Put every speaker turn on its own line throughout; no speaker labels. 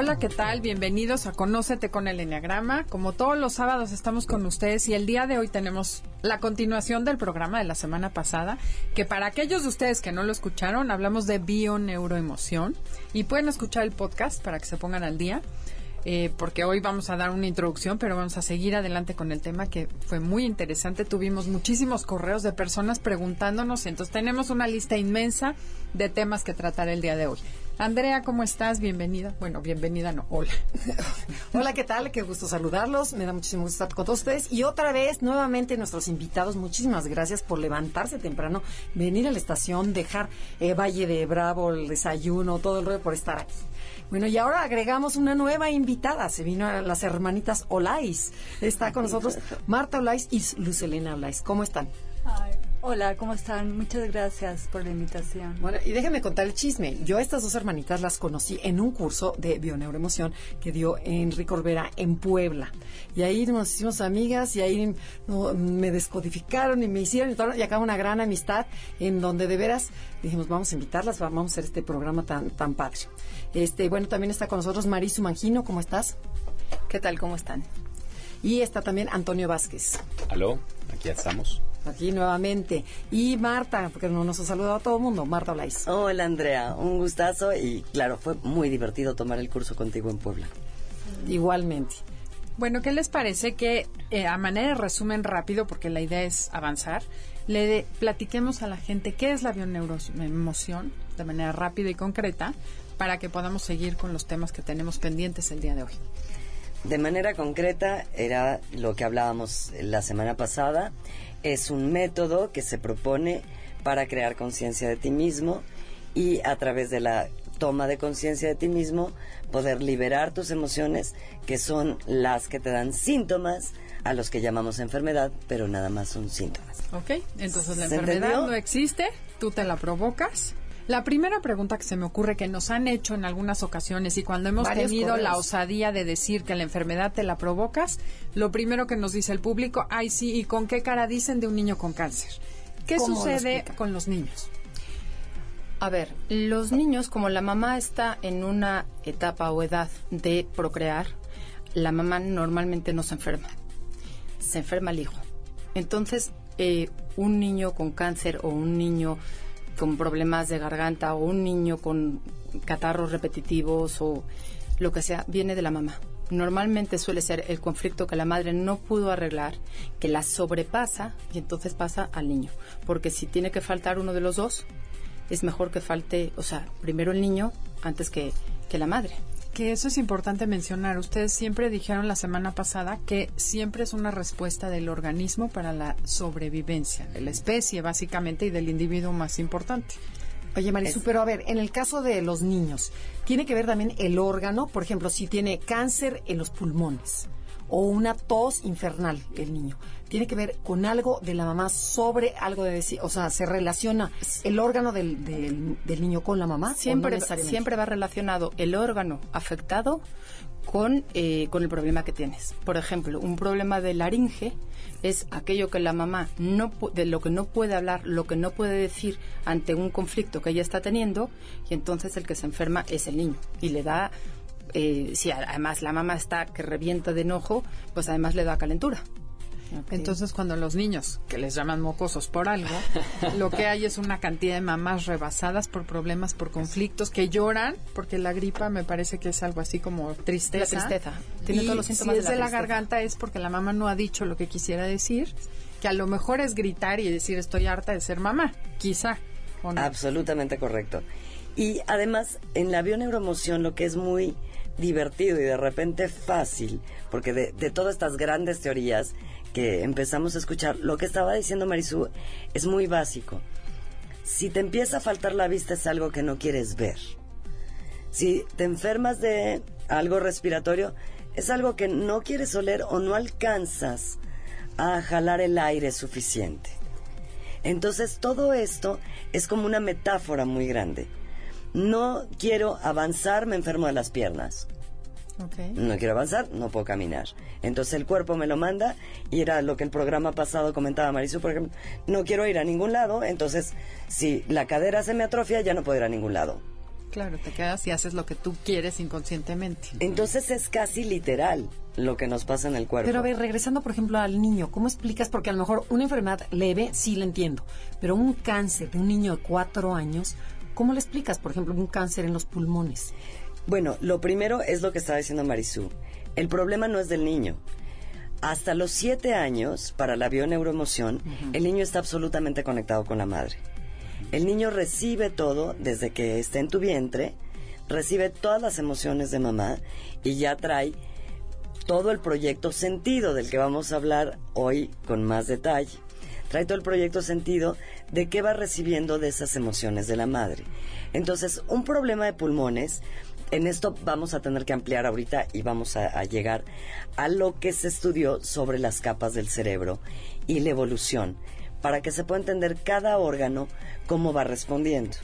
Hola, ¿qué tal? Bienvenidos a Conócete con el Enneagrama. Como todos los sábados estamos con ustedes y el día de hoy tenemos la continuación del programa de la semana pasada, que para aquellos de ustedes que no lo escucharon, hablamos de bio-neuroemoción y pueden escuchar el podcast para que se pongan al día. Eh, porque hoy vamos a dar una introducción, pero vamos a seguir adelante con el tema que fue muy interesante. Tuvimos muchísimos correos de personas preguntándonos, entonces tenemos una lista inmensa de temas que tratar el día de hoy. Andrea, ¿cómo estás? Bienvenida. Bueno, bienvenida, no, hola.
hola, ¿qué tal? Qué gusto saludarlos. Me da muchísimo gusto estar con todos ustedes. Y otra vez, nuevamente, nuestros invitados, muchísimas gracias por levantarse temprano, venir a la estación, dejar eh, Valle de Bravo, el desayuno, todo el rollo por estar aquí. Bueno, y ahora agregamos una nueva invitada. Se vino a las hermanitas Olais. Está con nosotros Marta Olais y Lucelena Olais. ¿Cómo están?
Hola, ¿cómo están? Muchas gracias por la invitación.
Bueno, y déjenme contar el chisme. Yo a estas dos hermanitas las conocí en un curso de bioneuroemoción que dio Enrique Olvera en Puebla. Y ahí nos hicimos amigas y ahí me descodificaron y me hicieron y, todo, y acá una gran amistad en donde de veras dijimos, vamos a invitarlas, vamos a hacer este programa tan, tan padre. Este, bueno, también está con nosotros Marisu Mangino, ¿cómo estás?
¿Qué tal? ¿Cómo están?
Y está también Antonio Vázquez.
Aló, aquí estamos.
Aquí nuevamente. Y Marta, porque no nos ha saludado a todo el mundo. Marta Olais.
Hola Andrea, un gustazo y claro, fue muy divertido tomar el curso contigo en Puebla.
Igualmente.
Bueno, ¿qué les parece que eh, a manera de resumen rápido, porque la idea es avanzar, le platiquemos a la gente qué es la bioneuroemoción de manera rápida y concreta para que podamos seguir con los temas que tenemos pendientes el día de hoy?
De manera concreta, era lo que hablábamos la semana pasada, es un método que se propone para crear conciencia de ti mismo y a través de la toma de conciencia de ti mismo poder liberar tus emociones que son las que te dan síntomas a los que llamamos enfermedad, pero nada más son síntomas.
Ok, entonces la enfermedad no existe, tú te la provocas la primera pregunta que se me ocurre que nos han hecho en algunas ocasiones y cuando hemos tenido la osadía de decir que la enfermedad te la provocas, lo primero que nos dice el público, ay sí, ¿y con qué cara dicen de un niño con cáncer? ¿Qué sucede con los niños?
A ver, los niños, como la mamá está en una etapa o edad de procrear, la mamá normalmente no se enferma, se enferma el hijo. Entonces, eh, un niño con cáncer o un niño con problemas de garganta o un niño con catarros repetitivos o lo que sea, viene de la mamá. Normalmente suele ser el conflicto que la madre no pudo arreglar, que la sobrepasa y entonces pasa al niño. Porque si tiene que faltar uno de los dos, es mejor que falte, o sea, primero el niño antes que, que la madre
que eso es importante mencionar. Ustedes siempre dijeron la semana pasada que siempre es una respuesta del organismo para la sobrevivencia de la especie, básicamente, y del individuo más importante.
Oye, Marisu, pero a ver, en el caso de los niños, ¿tiene que ver también el órgano? Por ejemplo, si tiene cáncer en los pulmones o una tos infernal el niño tiene que ver con algo de la mamá sobre algo de decir, o sea, se relaciona el órgano del, del, niño con la mamá.
Siempre, siempre va relacionado el órgano afectado con, eh, con el problema que tienes. Por ejemplo, un problema de laringe es aquello que la mamá no de lo que no puede hablar, lo que no puede decir ante un conflicto que ella está teniendo y entonces el que se enferma es el niño y le da eh, si además la mamá está que revienta de enojo, pues además le da calentura.
Entonces, cuando los niños, que les llaman mocosos por algo, lo que hay es una cantidad de mamás rebasadas por problemas, por conflictos, que lloran, porque la gripa me parece que es algo así como tristeza.
La tristeza.
Tiene todos los síntomas si es de la, garganta es porque la mamá no ha dicho lo que quisiera decir, que a lo mejor es gritar y decir estoy harta de ser mamá, quizá.
Absolutamente correcto. Y además, en la bioneuroemoción lo que es muy divertido y de repente fácil, porque de, de todas estas grandes teorías que empezamos a escuchar, lo que estaba diciendo Marisú es muy básico. Si te empieza a faltar la vista es algo que no quieres ver. Si te enfermas de algo respiratorio, es algo que no quieres oler o no alcanzas a jalar el aire suficiente. Entonces todo esto es como una metáfora muy grande. No quiero avanzar, me enfermo de las piernas. No quiero avanzar, no puedo caminar. Entonces el cuerpo me lo manda y era lo que el programa pasado comentaba Marisú, por ejemplo, no quiero ir a ningún lado, entonces si la cadera se me atrofia ya no puedo ir a ningún lado.
Claro, te quedas y haces lo que tú quieres inconscientemente.
Entonces es casi literal lo que nos pasa en el cuerpo.
Pero a ver, regresando por ejemplo al niño, ¿cómo explicas? Porque a lo mejor una enfermedad leve sí la entiendo, pero un cáncer de un niño de cuatro años, ¿cómo le explicas? Por ejemplo, un cáncer en los pulmones.
Bueno, lo primero es lo que estaba diciendo Marisú. El problema no es del niño. Hasta los siete años, para la bioneuroemoción, el niño está absolutamente conectado con la madre. El niño recibe todo desde que está en tu vientre, recibe todas las emociones de mamá y ya trae todo el proyecto sentido del que vamos a hablar hoy con más detalle. Trae todo el proyecto sentido de qué va recibiendo de esas emociones de la madre. Entonces, un problema de pulmones, en esto vamos a tener que ampliar ahorita y vamos a, a llegar a lo que se estudió sobre las capas del cerebro y la evolución, para que se pueda entender cada órgano cómo va respondiendo.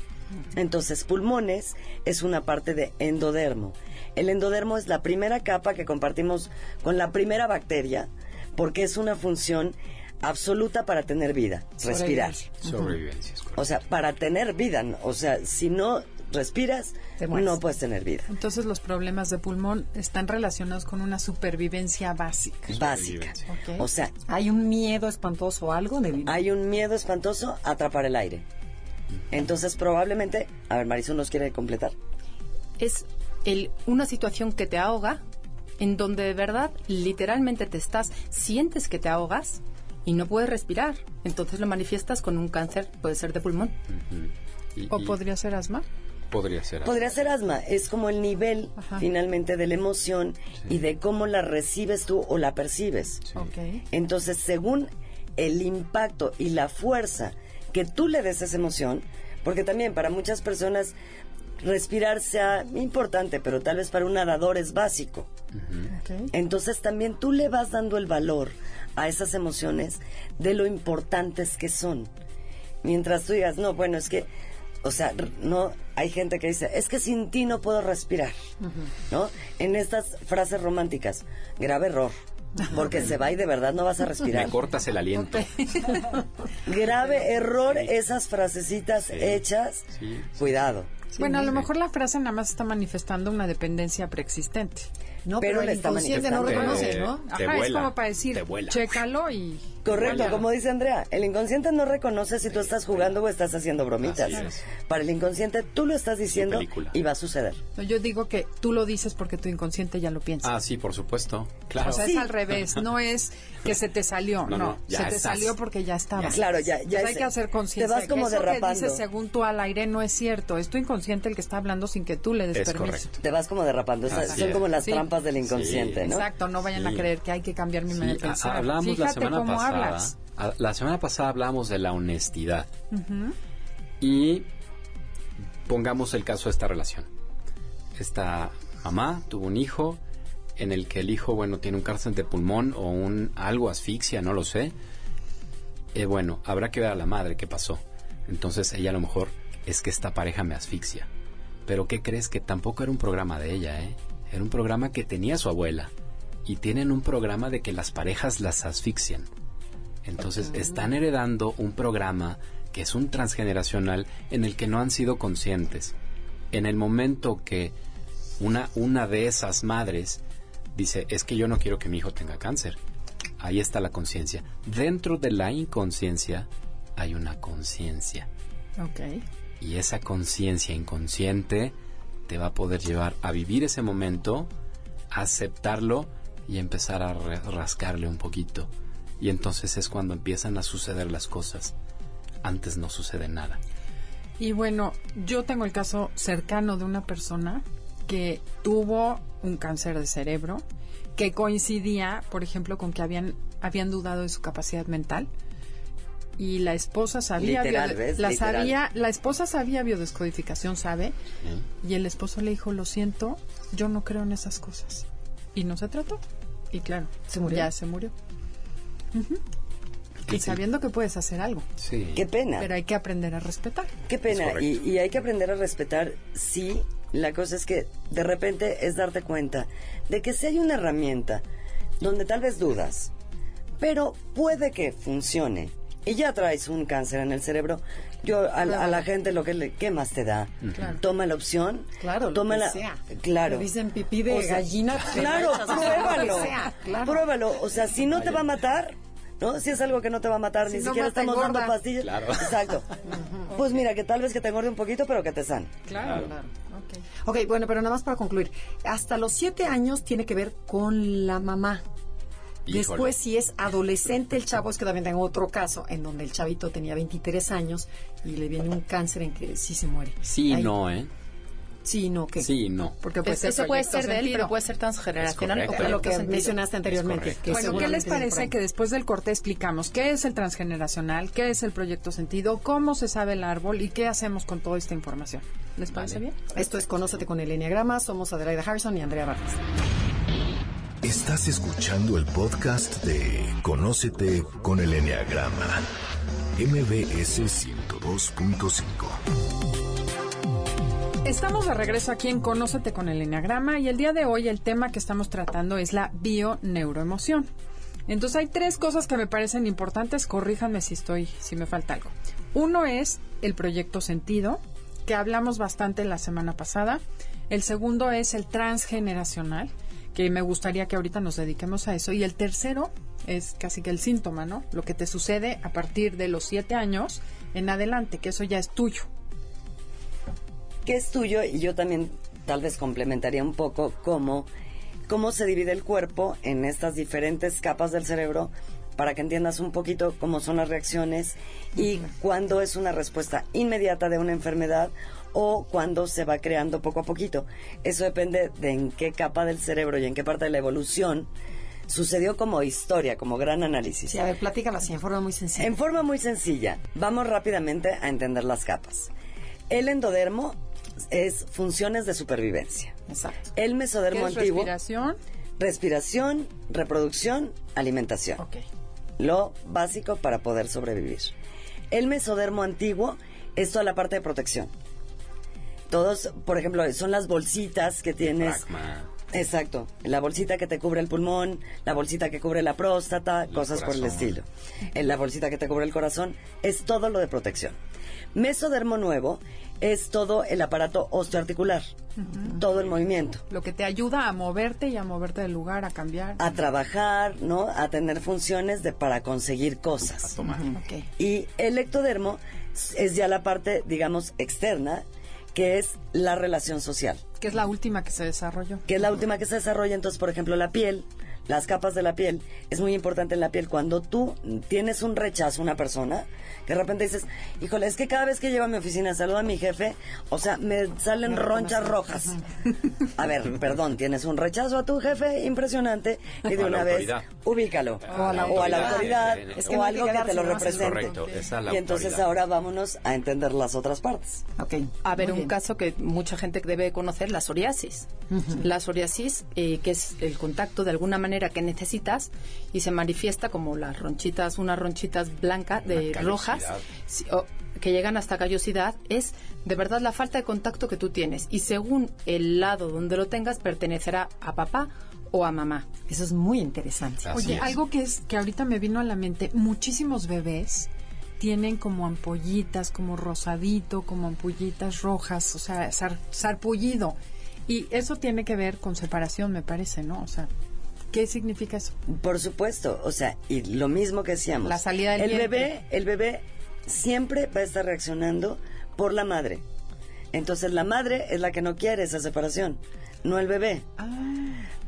Entonces, pulmones es una parte de endodermo. El endodermo es la primera capa que compartimos con la primera bacteria porque es una función absoluta para tener vida, respirar.
Sobrevivencia.
O sea, para tener vida, o sea, si no respiras, no puedes tener vida.
Entonces los problemas de pulmón están relacionados con una supervivencia básica.
Básica. O sea,
¿Hay un miedo espantoso o algo? De...
hay un miedo espantoso a atrapar el aire. Entonces, probablemente, a ver, Marisol nos quiere completar.
es el, una situación que te ahoga, en donde de verdad, literalmente te estás, sientes que te ahogas y no puedes respirar. Entonces lo manifiestas con un cáncer, puede ser de pulmón.
Y-
¿O
y
podría ser asma?
Podría ser.
Podría ser asma, es como el nivel
Ajá.
finalmente de la emoción y de cómo la recibes tú o la percibes. Entonces, según el impacto y la fuerza que tú le des a esa emoción, porque también para muchas personas respirar sea importante, pero tal vez para un nadador es básico. Entonces también tú le vas dando el valor a esas emociones de lo importantes que son. Mientras tú digas, no, bueno, es que, o sea, no, hay gente que dice, es que sin ti no puedo respirar, ¿no? En estas frases románticas, grave error, porque se va y de verdad no vas a respirar.
Me cortas el aliento.
Grave error esas frasecitas hechas,
Sí.
cuidado.
bueno, a lo mejor la frase nada más está manifestando una dependencia preexistente.
No,
Pero
pero, el inconsciente no reconoce,
Te-
¿no?
Ajá, es
vuela,
como para decir, chécalo y...
Correcto,
vuela.
como dice Andrea, el inconsciente no reconoce si tú estás jugando o estás haciendo bromitas.
Es.
Para el inconsciente tú lo estás diciendo y va a suceder.
No, yo digo que tú lo dices porque tu inconsciente ya lo piensa.
Ah, sí, por supuesto. Claro.
O sea,
Sí.
es al revés, no es que se te salió, no,
No,
se te
estás.
salió porque ya estaba.
Claro, ya- ya
Entonces hay
es-
que hacer conciencia.
te vas
de que
como
eso que
derrapando.
dices según tú al aire no es cierto, es tu inconsciente el que está hablando sin que tú le des
Es
permiso.
correcto.
Te vas como derrapando. Son
es.
como las
Sí.
Trampas del inconsciente, ¿no?
Exacto, no vayan a creer que hay que cambiar mi
Sí,
manera de
a-
pensar.
hablamos la
Fíjate
semana
cómo
pasada. a- la semana pasada hablamos de la honestidad. Y pongamos el caso de esta relación. Esta mamá tuvo un hijo en el que el hijo, bueno, tiene un cáncer de pulmón o un algo asfixia, no lo sé. Eh, bueno, habrá que ver a la madre qué pasó. Entonces ella a lo mejor es que esta pareja me asfixia. Pero ¿qué crees? Que tampoco era un programa de ella, ¿eh? Era un programa que tenía su abuela. Y tienen un programa de que las parejas las asfixian. Entonces están heredando un programa que es un transgeneracional en el que no han sido conscientes. En el momento que una, una de esas madres dice, es que yo no quiero que mi hijo tenga cáncer. Ahí está la conciencia. Dentro de la inconsciencia hay una conciencia.
Ok.
Y esa conciencia inconsciente te va a poder llevar a vivir ese momento, aceptarlo y empezar a rascarle un poquito. Y entonces es cuando empiezan a suceder las cosas. Antes no sucede nada.
Y bueno, yo tengo el caso cercano de una persona que tuvo un cáncer de cerebro que coincidía, por ejemplo, con que habían, habían dudado de su capacidad mental y la esposa sabía
Literal,
la
Literal.
sabía la esposa sabía biodescodificación sabe y el esposo le dijo lo siento yo no creo en esas cosas y no se trató. Y claro
¿Se murió?
ya se murió. Y sabiendo que puedes hacer algo.
Sí.
Qué pena.
pero hay que aprender a respetar.
Qué pena, y, y hay que aprender a respetar, sí, la cosa es que de repente es darte cuenta de que si hay una herramienta donde tal vez dudas, pero puede que funcione, y ya traes un cáncer en el cerebro, yo a, la- a la gente lo que le, ¿qué más te da?
Claro.
Toma la opción,
Claro, lo
toma
que
la,
sea.
claro.
Dicen pipí de
O sea,
gallina.
Claro, pruébalo.
lo que sea, claro.
Pruébalo. O sea, si no te va a matar, ¿no? Si es algo que no te va a matar,
Si
ni
no
siquiera
mata,
estamos dando
engorda.
pastillas.
Claro.
Exacto. Pues mira, que tal vez que te engorde un poquito, pero que te sane.
claro,
Claro.
Ok.
Ok, bueno, pero nada más para concluir. Hasta los siete años tiene que ver con la mamá.
Híjole.
Después, si es adolescente el chavo, es que también tengo otro caso en donde el chavito tenía 23 años y le viene un cáncer en que sí se muere.
Sí,
Ahí-
no, ¿eh?
Sí, no, ¿qué?
Sí, no.
porque puede
Es-
ser
eso puede ser de él, pero puede ser transgeneracional
Es
o.
Lo que
sentido.
mencionaste anteriormente. que
Bueno, ¿qué les parece que después del corte explicamos qué es el transgeneracional, qué es el proyecto sentido, cómo se sabe el árbol y qué hacemos con toda esta información? ¿Les parece
Vale.
bien?
Esto es Conócete con el Enneagrama. Somos Adelaida Harrison y Andrea Vargas.
Estás escuchando el podcast de Conócete con el Enneagrama. MBS 102.5.
Estamos de regreso aquí en Conócete con el Enneagrama y el día de hoy el tema que estamos tratando es la bioneuroemoción. Entonces hay tres cosas que me parecen importantes, corríjanme si estoy, si me falta algo. Uno es el proyecto sentido, que hablamos bastante la semana pasada. El segundo es el transgeneracional, que me gustaría que ahorita nos dediquemos a eso. Y el tercero es casi que el síntoma, ¿no? Lo que te sucede a partir de los siete años en adelante, que eso ya es tuyo.
que es tuyo y yo también tal vez complementaría un poco cómo, cómo se divide el cuerpo en estas diferentes capas del cerebro para que entiendas un poquito cómo son las reacciones y cuándo es una respuesta inmediata de una enfermedad o cuándo se va creando poco a poquito. Eso depende de en qué capa del cerebro y en qué parte de la evolución sucedió como historia, como gran análisis.
Sí, a ver, platícala así, en forma muy sencilla.
En forma muy sencilla, vamos rápidamente a entender las capas. El endodermo es funciones de supervivencia.
Exacto.
El
¿Qué
mesodermo
es
antiguo,
respiración?
respiración, reproducción, alimentación.
Ok.
Lo básico para poder sobrevivir. El mesodermo antiguo es toda la parte de protección. Todos, por ejemplo, son las bolsitas que tienes. Exacto, la bolsita que te cubre el pulmón, la bolsita que cubre la próstata,
El
cosas por el estilo. En la bolsita que te cubre el corazón, es todo lo de protección. Mesodermo nuevo es todo el aparato osteoarticular, todo el movimiento,
Lo que te ayuda a moverte y a moverte del lugar, a cambiar.
a trabajar, ¿no? A tener funciones de para conseguir cosas.
Tomar.
Y el ectodermo es ya la parte, digamos, externa, que es la relación social.
Que es la última que se desarrolló.
que es la última que se desarrolla. Entonces, por ejemplo, la piel, las capas de la piel, es muy importante en la piel. Cuando tú tienes un rechazo a una persona, que de repente dices, híjole, es que cada vez que llego a mi oficina, saludo a mi jefe, o sea, me salen ronchas rojas. A ver, perdón, tienes un rechazo a tu jefe impresionante y de una vez
autoridad.
ubícalo.
O a la
o a la
autoridad.
Es que
o algo que te lo represente.
Correcto, esa es la
Y entonces
autoridad.
ahora vámonos a entender las otras partes.
A ver,
Muy
un
bien.
caso que mucha gente debe conocer, la psoriasis. La psoriasis, eh, que es el contacto de alguna manera que necesitas y se manifiesta como las ronchitas, unas ronchitas blancas, de
Una
rojas, o- que llegan hasta callosidad, es de verdad la falta de contacto que tú tienes. Y según el lado donde lo tengas, pertenecerá a papá o a mamá.
Eso es muy interesante.
Así
Oye,
es.
algo que es que ahorita me vino a la mente, muchísimos bebés tienen como ampollitas, como rosadito, como ampollitas rojas, o sea, sar- sarpullido. Y eso tiene que ver con separación, me parece, ¿no? O sea, ¿qué significa eso?
Por supuesto, o sea, y lo mismo que decíamos.
La salida del
el
vientre.
bebé, el bebé siempre va a estar reaccionando por la madre. Entonces la madre es la que no quiere esa separación, no el bebé.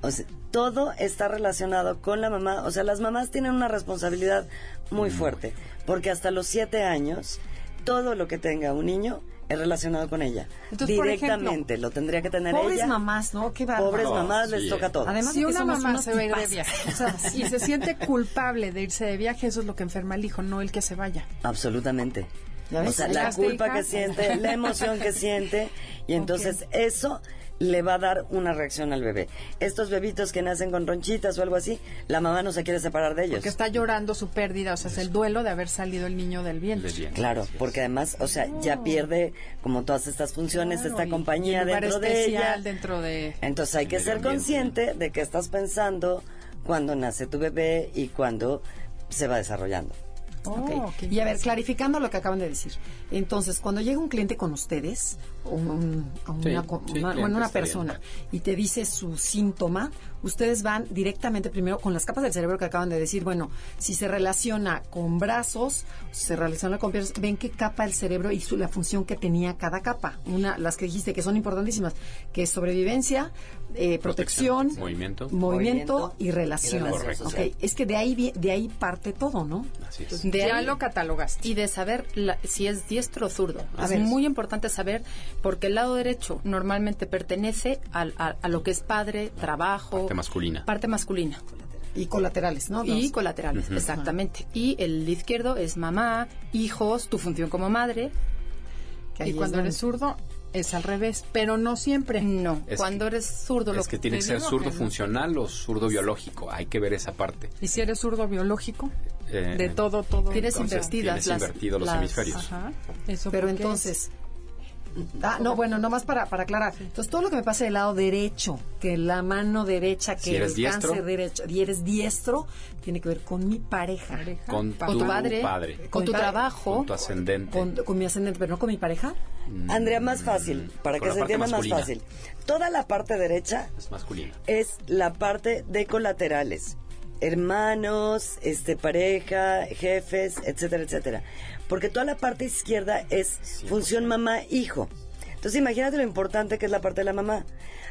O sea, todo está relacionado con la mamá. O sea, las mamás tienen una responsabilidad muy fuerte, porque hasta los siete años, todo lo que tenga un niño es relacionado con ella.
Entonces,
Directamente, lo tendría que tener
Pobres
ella.
mamás, ¿no? Qué bárbaro.
Pobres mamás
sí,
les toca todo.
Además
si
de que
una
somos
mamá
unos
se va a ir de viaje o sea, y se siente culpable de irse de viaje, eso es lo que enferma al hijo, no el que se vaya.
Absolutamente.
¿Ya ves?
O sea, la
¿Llegaste,
culpa
hija?
que siente, la emoción que siente, y entonces eso le va a dar una reacción al bebé. Estos bebitos que nacen con ronchitas o algo así, la mamá no se quiere separar de ellos.
Que está llorando su pérdida, o sea, es el duelo de haber salido el niño del vientre.
Del.
Claro, porque además, o sea, ya pierde como todas estas funciones,
Claro,
esta compañía dentro de ella.
dentro de
Entonces hay que ser consciente de que estás pensando cuando nace tu bebé y cuando se va desarrollando.
Oh, qué
Y a ver, clarificando lo que acaban de decir. Entonces, cuando llega un cliente con ustedes, o un- un- a
Sí,
una, co-
sí,
una-
cliente
bueno, una
está
persona,
bien.
y te dice su síntoma, ustedes van directamente primero con las capas del cerebro que acaban de decir. Bueno, si se relaciona con brazos, si se relaciona con piernas, ven qué capa el cerebro y su, la función que tenía cada capa. Una, las que dijiste que son importantísimas, que es sobrevivencia, eh, protección,
Protección, movimiento.
movimiento y relación.
y relación
Correcto.
social.
Ok, Es que de ahí, de ahí parte todo, ¿no?
Así es.
De
ya
ahí-
lo catalogaste.
y de saber la- si es diestro o zurdo.
A
es muy importante saber porque el lado derecho normalmente pertenece al- a, a lo que es padre, trabajo,
Parte masculina.
parte masculina
Y colaterales, ¿no?
y colaterales, exactamente. Y el izquierdo es mamá, hijos, tu función como madre.
que
Y cuando eres zurdo es al revés, pero no siempre.
No,
Es
cuando
que-
eres zurdo lo
Es que tiene
te
que ser zurdo
que no.
funcional o zurdo biológico. Hay que ver esa parte.
Y si eres zurdo biológico,
Eh,
de todo, todo.
Tienes
entonces
invertidas
tienes
las-
invertidos los
las-
hemisferios.
Ajá. Eso
Pero entonces... Ah, no, bueno, nomás para, para aclarar. Entonces, todo lo que me pasa del lado derecho, que la mano derecha, que
Si eres
el
diestro.
cáncer derecho, y eres diestro, tiene que ver con mi pareja.
Con,
Con
tu
tu padre,
padre.
con
Con
tu trabajo,
Con tu ascendente.
Con, con mi ascendente, pero no con mi pareja.
Andrea, más fácil, para
Con
que se entienda más
masculina.
fácil. Toda la parte derecha
Es masculino.
es la parte de colaterales. Hermanos, este, pareja, jefes, etcétera, etcétera. Porque toda la parte izquierda es función mamá-hijo. Entonces imagínate lo importante que es la parte de la mamá.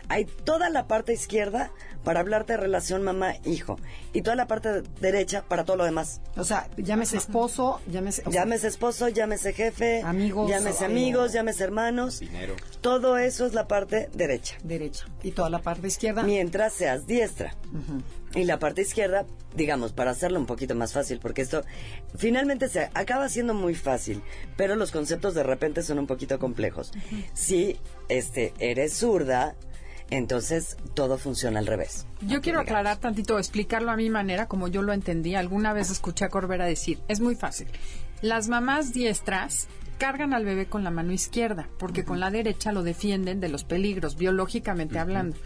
Hay toda la parte izquierda para hablarte de relación mamá-hijo. Y toda la parte derecha para todo lo demás.
O sea, llámese esposo, llámese... o sea,
Llámese esposo, llámese jefe,
Amigos,
llámese amigos, llámese hermanos.
Dinero.
Todo eso es la parte derecha.
derecha. Y toda la parte izquierda.
Mientras seas diestra. Y la parte izquierda, digamos, para hacerlo un poquito más fácil, porque esto finalmente se acaba siendo muy fácil, pero los conceptos de repente son un poquito complejos. Si este eres zurda, entonces todo funciona al revés.
Yo quiero
digamos.
aclarar tantito, explicarlo a mi manera, como yo lo entendí. Alguna vez escuché a Corbera decir, es muy fácil. Las mamás diestras cargan al bebé con la mano izquierda, porque con la derecha lo defienden de los peligros, biológicamente hablando.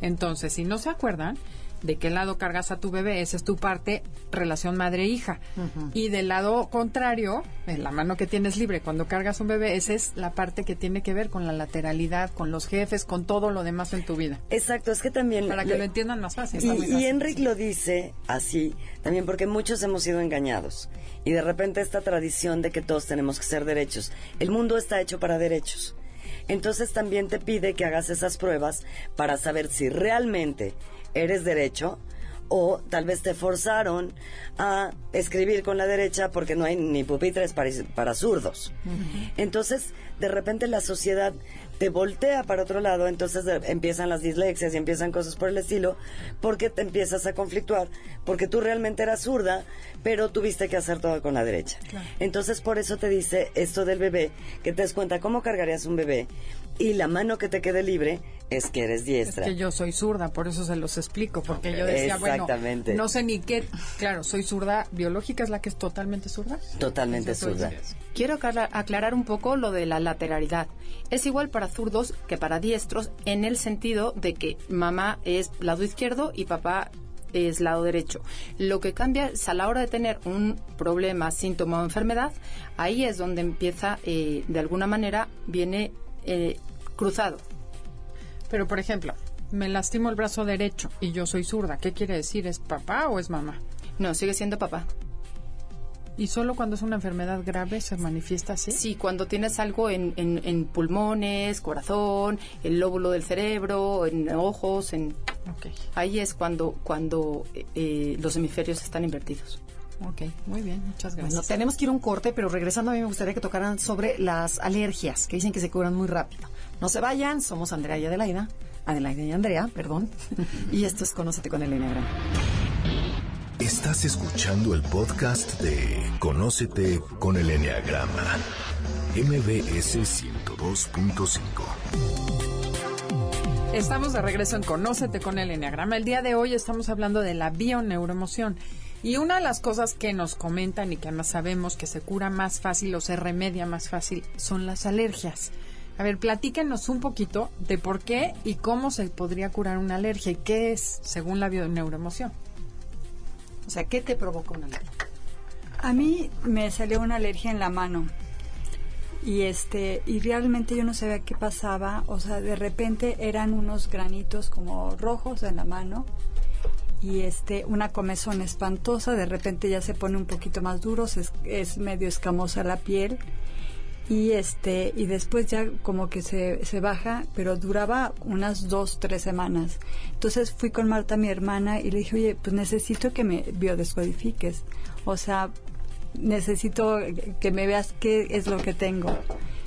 Entonces, si no se acuerdan, de qué lado cargas a tu bebé, esa es tu parte relación madre-hija. Y del lado contrario, en la mano que tienes libre cuando cargas un bebé, esa es la parte que tiene que ver con la lateralidad, con los jefes, con todo lo demás en tu vida.
Exacto, es que también...
Para que
le-
lo entiendan más fácil.
Y, lo dice así, también porque muchos hemos sido engañados. Y de repente esta tradición de que todos tenemos que ser derechos. El mundo está hecho para derechos. Entonces también te pide que hagas esas pruebas para saber si realmente eres derecho o tal vez te forzaron a escribir con la derecha porque no hay ni pupitres para, para zurdos. Entonces, de repente la sociedad te voltea para otro lado, entonces de- empiezan las dislexias y empiezan cosas por el estilo, porque te empiezas a conflictuar, porque tú realmente eras zurda, pero tuviste que hacer todo con la derecha. Entonces, por eso te dice esto del bebé, que te des cuenta cómo cargarías un bebé y la mano que te quede libre es que eres
Es
diestra.
que yo soy zurda, por eso se los explico, porque yo decía,
Exactamente.
bueno, no sé ni qué, claro, soy zurda biológica, es la que es totalmente zurda.
Totalmente zurda.
Quiero aclara- aclarar un poco lo de la lateralidad. Es igual para zurdos que para diestros en el sentido de que mamá es lado izquierdo y papá es lado derecho. Lo que cambia es a la hora de tener un problema, síntoma o enfermedad, ahí es donde empieza, eh, de alguna manera, viene eh, cruzado.
Pero, por ejemplo, me lastimo el brazo derecho y yo soy zurda, ¿qué quiere decir? ¿Es papá o es mamá?
No, sigue siendo papá.
¿Y solo cuando es una enfermedad grave se manifiesta así?
Sí, cuando tienes algo en, en- en pulmones, corazón, el lóbulo del cerebro, en ojos, en ahí es cuando cuando eh, los hemisferios están invertidos.
Ok, muy bien, muchas gracias.
Bueno, tenemos que ir a un corte, pero regresando a mí me gustaría que tocaran sobre las alergias, que dicen que se curan muy rápido. No se vayan, somos Andrea y Adelaida. Adelaida y Andrea, perdón. y esto es Conócete con el Enneagrama.
Estás escuchando el podcast de Conócete con el Enneagrama. MBS 102.5.
Estamos de regreso en Conócete con el Enneagrama. El día de hoy estamos hablando de la bioneuroemoción. Y una de las cosas que nos comentan y que además sabemos que se cura más fácil o se remedia más fácil son las alergias. A ver, platíquenos un poquito de por qué y cómo se podría curar una alergia y qué es según la bioneuroemoción.
O sea, ¿qué te provoca una alergia?
A mí me salió una alergia en la mano. Y este, y realmente yo no sabía qué pasaba, o sea, de repente eran unos granitos como rojos en la mano y este una comezón espantosa, de repente ya se pone un poquito más duro, es, es medio escamosa la piel y este y después ya como que se, se baja pero duraba unas dos tres semanas. Entonces fui con Marta mi hermana y le dije oye pues necesito que me biodescodifiques. O sea necesito que me veas qué es lo que tengo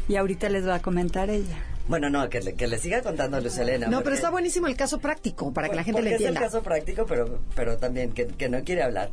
y ahorita les va a comentar ella
Bueno, no, que le, que le siga contando Luz Elena.
No,
porque-
pero está buenísimo el caso práctico para que la gente le entienda.
es el caso práctico, pero, pero también que, que no quiere hablar.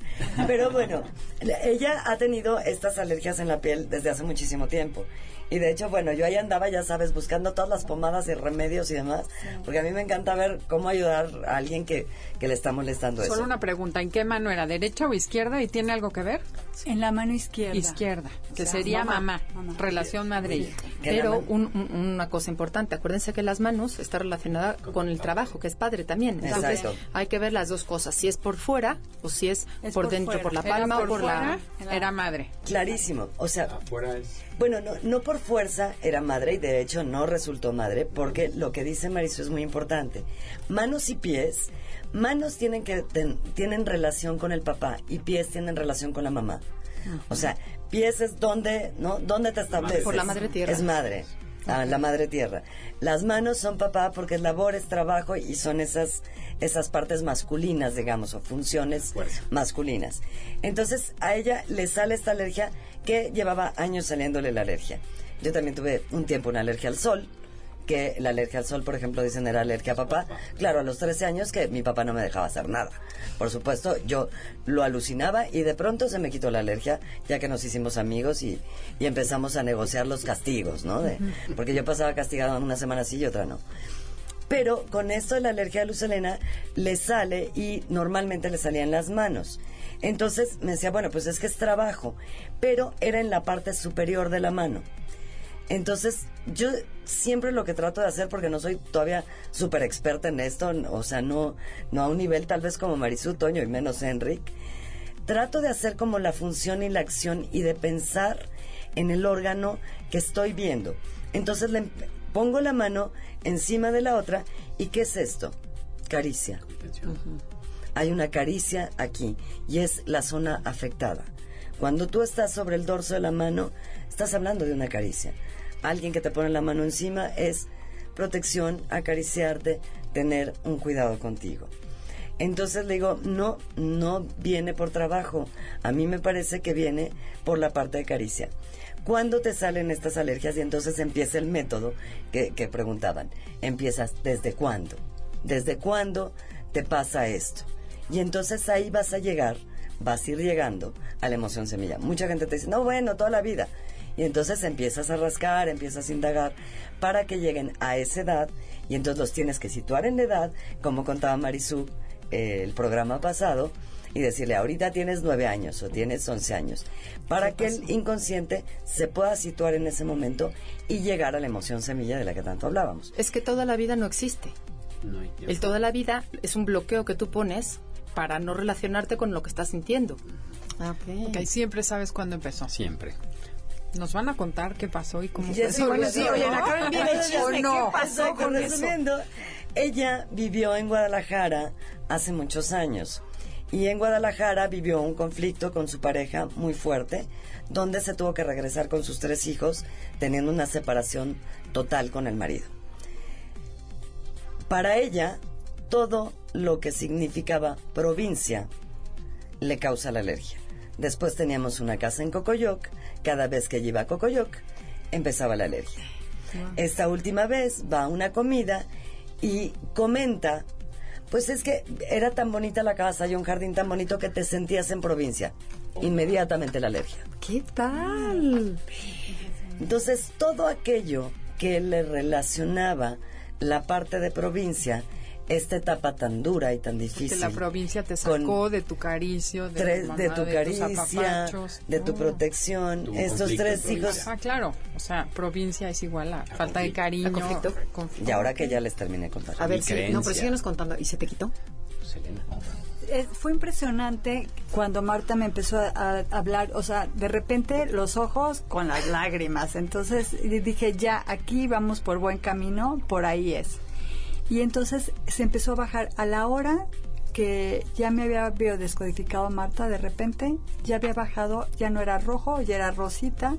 Pero bueno, la- ella ha tenido estas alergias en la piel desde hace muchísimo tiempo. Y de hecho, bueno, yo ahí andaba, ya sabes, buscando todas las pomadas y remedios y demás, porque a mí me encanta ver cómo ayudar a alguien que, que le está molestando
Solo
eso.
una pregunta, ¿en qué mano era? ¿Derecha o izquierda? ¿Y tiene algo que ver?
en la mano izquierda
Izquierda, que
O sea,
sería mamá,
mamá.
relación madre
Pero un- un- una cosa importante, acuérdense que las manos está relacionada con el trabajo, que es padre también. Entonces
Exacto.
hay que ver las dos cosas, si es por fuera o si es,
Es
por,
por
dentro,
fuera.
por la palma
por
o por
fuera,
la...
Era madre.
Clarísimo. O sea,
Afuera es...
Bueno, no, no por fuerza era madre y de hecho no resultó madre porque lo que dice Marisol es muy importante. Manos y pies, manos tienen que ten- tienen relación con el papá y pies tienen relación con la mamá. O sea, pies es donde, ¿no? ¿Dónde te estableces?
Por la madre tierra.
Es madre. ah, la madre tierra. Las manos son papá porque es labor, es trabajo y son esas esas partes masculinas, digamos, o funciones masculinas. Entonces, a ella le sale esta alergia que llevaba años saliéndole la alergia. Yo también tuve un tiempo una alergia al sol, que la alergia al sol, por ejemplo, dicen era alergia a papá. Claro, a los 13 años que mi papá no me dejaba hacer nada. Por supuesto, yo lo alucinaba y de pronto se me quitó la alergia, ya que nos hicimos amigos y, y empezamos a negociar los castigos, ¿no? De- porque yo pasaba castigada una semana sí y otra no. Pero con esto de la alergia a luz Elena le sale y normalmente le salía en las manos. Entonces me decía, bueno, pues es que es trabajo, pero era en la parte superior de la mano. Entonces, yo siempre lo que trato de hacer, porque no soy todavía súper experta en esto, o sea, no, no a un nivel tal vez como Marisú Toño y menos Enric, trato de hacer como la función y la acción y de pensar en el órgano que estoy viendo. Entonces le pongo la mano encima de la otra y ¿qué es esto? Caricia. Hay una caricia aquí y es la zona afectada. Cuando tú estás sobre el dorso de la mano, estás hablando de una caricia. Alguien que te pone la mano encima es protección, acariciarte, tener un cuidado contigo. Entonces le digo, no, no viene por trabajo. A mí me parece que viene por la parte de caricia. ¿Cuándo te salen estas alergias? Y entonces empieza el método que, preguntaban. Empiezas, ¿desde cuándo? ¿Desde cuándo te pasa esto? Y entonces ahí vas a llegar, vas a ir llegando a la emoción semilla. Mucha gente te dice, no, bueno, toda la vida. Y entonces empiezas a rascar, empiezas a indagar para que lleguen a esa edad y entonces los tienes que situar en la edad, como contaba Marisú eh, el programa pasado, y decirle, ahorita tienes nueve años o tienes once años, para que el inconsciente se pueda situar en ese momento y llegar a la emoción semilla de la que tanto hablábamos.
Es que toda la vida no existe.
No hay tiempo.
El toda la vida es un bloqueo que tú pones para no relacionarte con lo que estás sintiendo.
Ok, siempre sabes cuándo empezó.
Siempre.
Nos van a contar qué pasó y cómo fue.
sí, oye. ¿qué pasó con Resumiendo, ella vivió en Guadalajara hace muchos años. Y en Guadalajara vivió un conflicto con su pareja muy fuerte, donde se tuvo que regresar con sus tres hijos, teniendo una separación total con el marido. Para ella, todo lo que significaba provincia le causa la alergia. Después teníamos una casa en Cocoyoc. Cada vez que iba a Cocoyoc, empezaba la alergia. Esta última vez va a una comida y comenta, pues es que era tan bonita la casa y un jardín tan bonito que te sentías en provincia. Inmediatamente la alergia.
¿Qué tal?
Entonces, todo aquello que le relacionaba la parte de provincia, esta etapa tan dura y tan
Que
difícil.
la provincia te
con
sacó de tu caricio, de,
tres-
tu,
de
mamá,
tu
tus
caricia,
apapachos.
de tu
Oh.
protección.
Tuvo
Estos
conflicto
tres hijos.
Ah, claro. O sea, provincia es igual a, falta de
conflicto.
cariño.
¿A conflicto?
Y ahora que ya les terminé de contar.
A ver, sí, no, pero síguenos contando. ¿Y se te quitó?
Selena.
Eh, fue impresionante cuando Marta me empezó a, a hablar, o sea, de repente los ojos con las lágrimas. Entonces dije, ya, aquí vamos por buen camino, por ahí es. Y entonces se empezó a bajar a la hora que ya me había biodescodificado Marta, de repente ya había bajado, ya no era rojo, ya era rosita.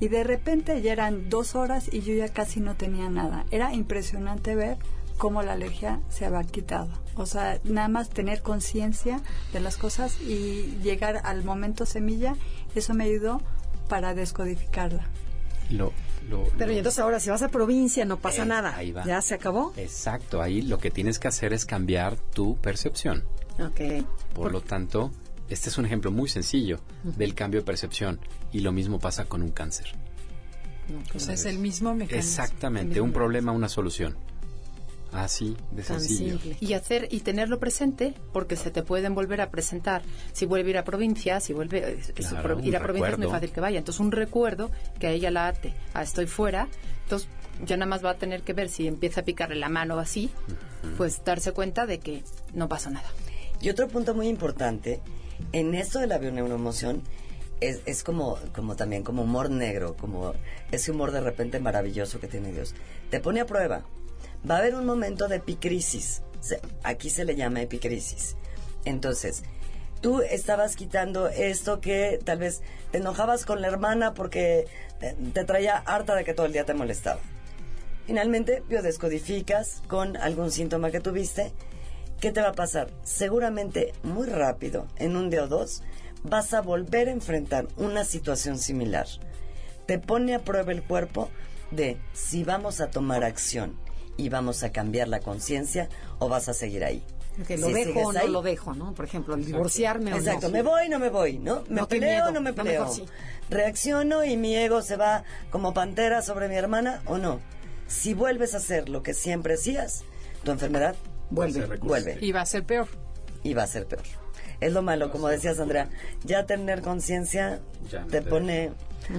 Y de repente ya eran dos horas y yo ya casi no tenía nada. Era impresionante ver cómo la alergia se había quitado. O sea, nada más tener conciencia de las cosas y llegar al momento semilla, eso me ayudó para descodificarla.
Lo, lo-
Pero
lo-
y entonces ahora, si vas a provincia, no pasa
Eh,
nada.
ahí va.
¿Ya se acabó?
Exacto, ahí lo que tienes que hacer es cambiar tu percepción.
Ok.
Por lo tanto, este es un ejemplo muy sencillo del cambio de percepción y lo mismo pasa con un cáncer.
O sea, es el mismo mecanismo.
Exactamente, un problema, una solución. Así de
Tan
sencillo.
simple.
y hacer y tenerlo presente porque se te pueden volver a presentar si vuelve a ir a provincia si vuelve es-
Claro,
ir a provincia es muy fácil que vaya entonces un recuerdo que a ella la ate a estoy fuera entonces ya nada más va a tener que ver si empieza a picarle la mano o así pues darse cuenta de que no pasa nada
Y otro punto muy importante, en esto de la bioneuroemoción, es, es como, como también como humor negro, como ese humor de repente maravilloso que tiene Dios. Te pone a prueba. Va a haber un momento de epicrisis. Aquí se le llama epicrisis. Entonces, tú estabas quitando esto que tal vez te enojabas con la hermana porque te, te traía harta de que todo el día te molestaba. Finalmente, biodescodificas con algún síntoma que tuviste. ¿Qué te va a pasar? Seguramente muy rápido, en un día o dos, vas a volver a enfrentar una situación similar. Te pone a prueba el cuerpo de si vamos a tomar acción y vamos a cambiar la conciencia o vas a seguir ahí.
Lo
Si
dejo o no
ahí-
lo dejo, ¿no? Por ejemplo, el divorciarme
Exacto,
o no.
me voy, no me voy, ¿no? Me
No
peleo,
miedo,
no me peleo.
mejor sí.
Reacciono y mi ego se va como pantera sobre mi hermana o no. Si vuelves a hacer lo que siempre hacías, tu enfermedad vuelve, vuelve
Y va a ser peor.
y va a ser peor. Es lo malo, como decías Andrea, ya tener conciencia
Ya no
te
te
pone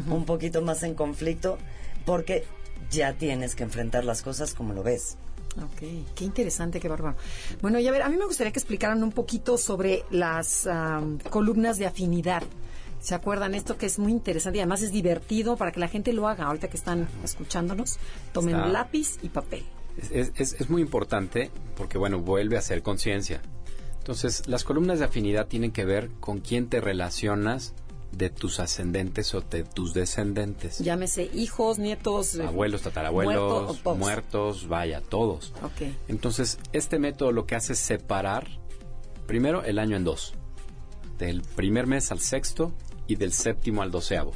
un poquito más en conflicto porque ya tienes que enfrentar las cosas como lo ves.
Ok, qué interesante, qué bárbaro. Bueno, y a ver, a mí me gustaría que explicaran un poquito sobre las columnas de afinidad. ¿Se acuerdan esto que es muy interesante y además es divertido para que la gente lo haga ahorita que están escuchándonos? Tomen
Está-
lápiz y papel.
Es- es muy importante porque, bueno, vuelve a ser conciencia. Entonces, las columnas de afinidad tienen que ver con quién te relacionas de tus ascendentes o de tus descendentes.
Llámese hijos, nietos, eh,
Abuelos, tatarabuelos,
muertos
vaya, todos.
Ok.
Entonces, este método lo que hace es separar, primero, el año en dos. Del primer mes al sexto y del séptimo al doceavo.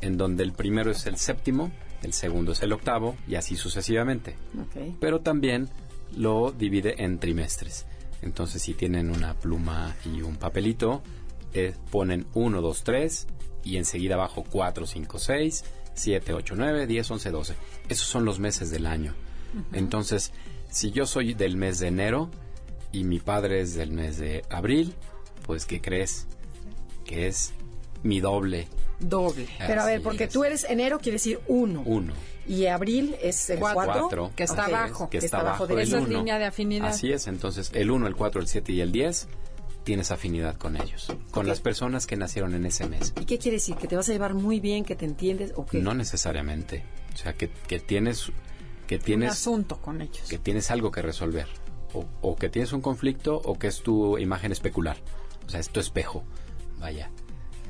En donde el primero es el séptimo, el segundo es el octavo y así sucesivamente.
ok.
Pero también lo divide en trimestres. Entonces, si tienen una pluma y un papelito, eh, ponen 1, 2, 3 y enseguida abajo 4, 5, 6, 7, 8, 9, 10, 11, 12. Esos son los meses del año. Entonces, si yo soy del mes de enero y mi padre es del mes de abril, pues ¿qué crees? Que es mi doble.
Doble. Pero a ver,
Así
porque
es.
tú eres enero, quiere decir uno.
Uno.
Y abril es el
Cuatro.
cuatro.
Cuatro.
Que está
Ok.
abajo.
que
que
está
está
abajo del
Esa es
1.
línea de afinidad.
Así es, entonces el 1, el 4, el 7 y el 10 tienes afinidad con ellos, con las personas que nacieron en ese mes.
¿Y qué quiere decir? ¿Que te vas a llevar muy bien, que te entiendes o qué?
No necesariamente, o sea, que, que tienes que
Un
tienes
asunto con ellos.
que tienes algo que resolver o, o que tienes un conflicto o que es tu imagen especular, o sea, es tu espejo. Vaya.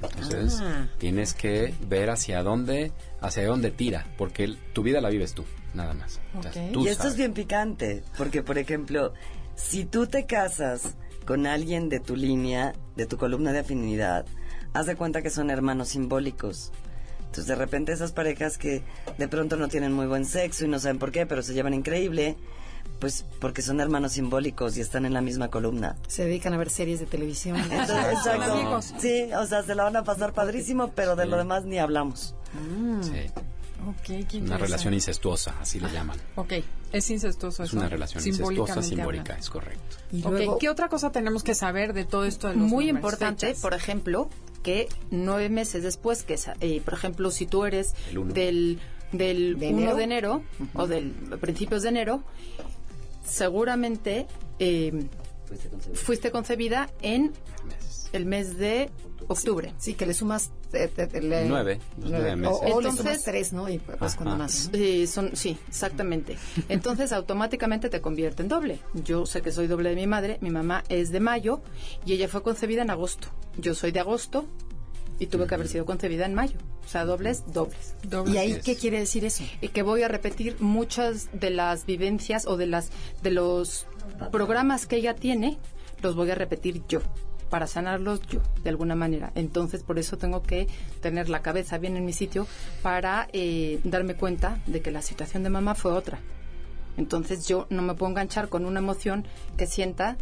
Entonces,
Ah.
tienes que ver hacia dónde hacia dónde tira, porque tu vida la vives tú, nada más. O sea,
Ok.
tú
y esto
sabes.
es bien picante, porque por ejemplo, si tú te casas con alguien de tu línea, de tu columna de afinidad, haz de cuenta que son hermanos simbólicos. Entonces, de repente esas parejas que de pronto no tienen muy buen sexo y no saben por qué, pero se llevan increíble, pues porque son hermanos simbólicos y están en la misma columna.
Se dedican a ver series de televisión.
Entonces, exacto. Sí, o sea, se la van a pasar padrísimo, pero de lo demás ni hablamos.
Sí.
Qué
Una relación incestuosa, así le llaman.
Ok, es incestuoso
Es
eso.
una relación incestuosa simbólica,
hablando.
es correcto.
Y luego,
¿qué otra cosa tenemos que saber de todo esto de los
Muy
números,
importante,
fechas?
por ejemplo, que nueve meses después, que eh, por ejemplo, si tú eres del, del
¿De
1
enero?
de enero o del principios de enero, seguramente eh, fuiste concebida en
Meses.
El mes de octubre.
sí, que le sumas... eh, eh, eh, le-
Nueve, los nueve meses.
O, o le
Entonces-
sumas tres, ¿no? Y pues cuando
Ajá.
nace. ¿no?
Eh, son, sí, exactamente. Entonces automáticamente te convierte en doble. Yo sé que soy doble de mi madre, mi mamá es de mayo y ella fue concebida en agosto. Yo soy de agosto y tuve que haber sido concebida en mayo. O sea, dobles, dobles.
Doble.
¿Y ahí
es.
qué quiere decir eso?
Y que voy a repetir muchas de las vivencias o de las de los programas que ella tiene, los voy a repetir yo para sanarlos yo, de alguna manera. Entonces, por eso tengo que tener la cabeza bien en mi sitio para eh, darme cuenta de que la situación de mamá fue otra. Entonces, yo no me puedo enganchar con una emoción que sienta,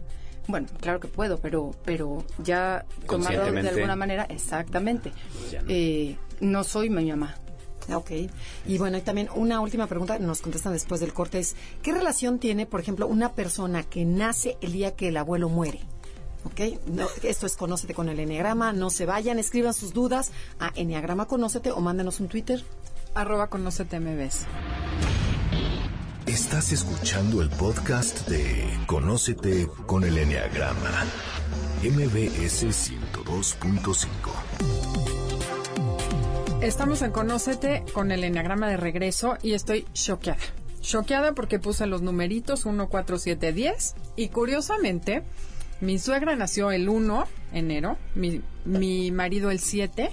bueno, claro que puedo, pero, pero ya tomarlo de alguna manera, exactamente.
No.
Eh, no soy mi mamá.
Ah, Ok. Y bueno, y también una última pregunta, nos contestan después del corte, es ¿qué relación tiene, por ejemplo, una persona que nace el día que el abuelo muere? ¿Ok? No, esto es Conócete con el Enneagrama, no se vayan, escriban sus dudas a Enneagrama Conócete o mándenos un Twitter.
Arroba conócete MBS.
Estás escuchando el podcast de Conócete con el Enneagrama. MBS 102.5.
Estamos en Conócete con el Enneagrama de regreso y estoy choqueada. Choqueada porque puse los numeritos 1, 4, 7, 10 y curiosamente mi suegra nació el 1 enero, mi, mi marido el 7,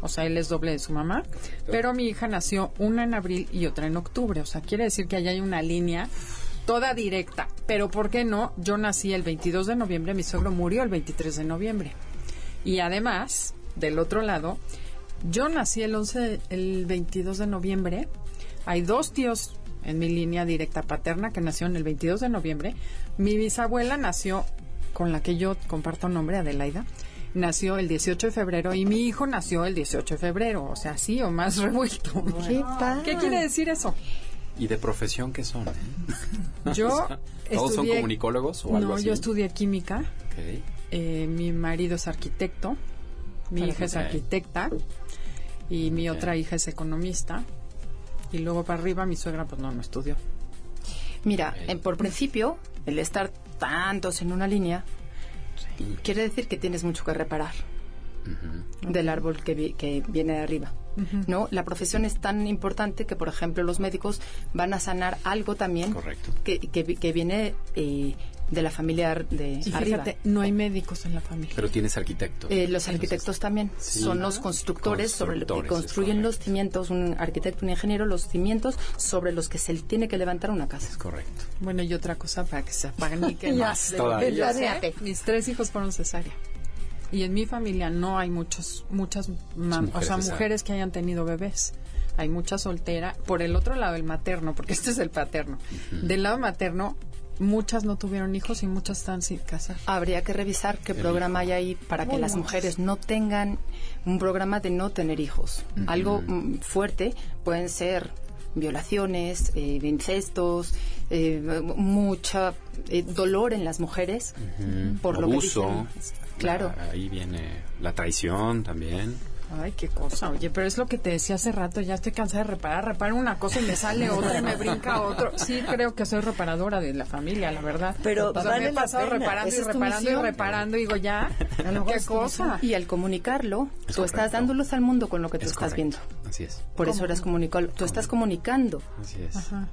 o sea, él es doble de su mamá, pero mi hija nació una en abril y otra en octubre, o sea, quiere decir que allá hay una línea toda directa, pero ¿por qué no? Yo nací el 22 de noviembre, mi suegro murió el 23 de noviembre. Y además, del otro lado, yo nací el 11, el 22 de noviembre. Hay dos tíos en mi línea directa paterna que nacieron el 22 de noviembre. Mi bisabuela nació, con la que yo comparto nombre, Adelaida, nació el 18 de febrero y mi hijo nació el 18 de febrero. O sea, sí o más revuelto.
¿Qué
quiere decir eso?
¿Y de profesión qué son? eh?
Yo
¿Todos son comunicólogos o algo
No,
así?
yo estudié química. Eh, mi marido es arquitecto, mi hija es arquitecta y mi otra hija es economista. Y luego para arriba mi suegra pues no, no estudió.
Mira,
Ok.
en- por principio, el estar tantos en una línea quiere decir que tienes mucho que reparar del árbol que, vi- que viene de arriba. ¿no? La profesión es tan importante que, por ejemplo, los médicos van a sanar algo también
Correcto.
que, que, vi- que viene eh, de la familia de
Y
arriba.
fíjate, no hay médicos en la familia.
Pero tienes arquitectos.
Eh, los arquitectos también
Sí.
son los constructores, sobre lo que construyen los cimientos, un arquitecto, un ingeniero, los cimientos sobre los que se tiene que levantar una casa.
Es correcto.
Bueno, y otra cosa para que se apaguen más.
Todavía.
Planéate.
mis tres hijos fueron cesárea. Y en mi familia no hay muchos, muchas,
Mujeres
o sea, mujeres que hayan tenido bebés. Hay mucha soltera. Por el otro lado, el materno, porque este es el paterno. Del lado materno, muchas no tuvieron hijos y muchas están sin casar.
Habría que revisar qué programa hay ahí para que las mujeres no tengan un programa de no tener hijos. Algo mm, fuerte pueden ser violaciones, eh, incestos, eh, mucha eh, dolor en las mujeres por lo que dicen. Claro.
Ah, Ahí viene la traición también.
Ay, qué cosa. Oye, pero es lo que te decía hace rato. Ya estoy cansada de reparar. Reparo una cosa y me sale otra y me brinca otro. Sí, creo que soy reparadora de la familia, la verdad.
Pero
O sea,
vale
me he
la
pasado
pena.
reparando y reparando y reparando. Y digo, ya, qué cosa.
Y al comunicarlo,
Es
tú estás
correcto.
luz al mundo con lo que tú
Es
estás
correcto.
viendo.
Así es.
Por eso eres comunicador. Tú estás comunicando.
Así es.
Ajá.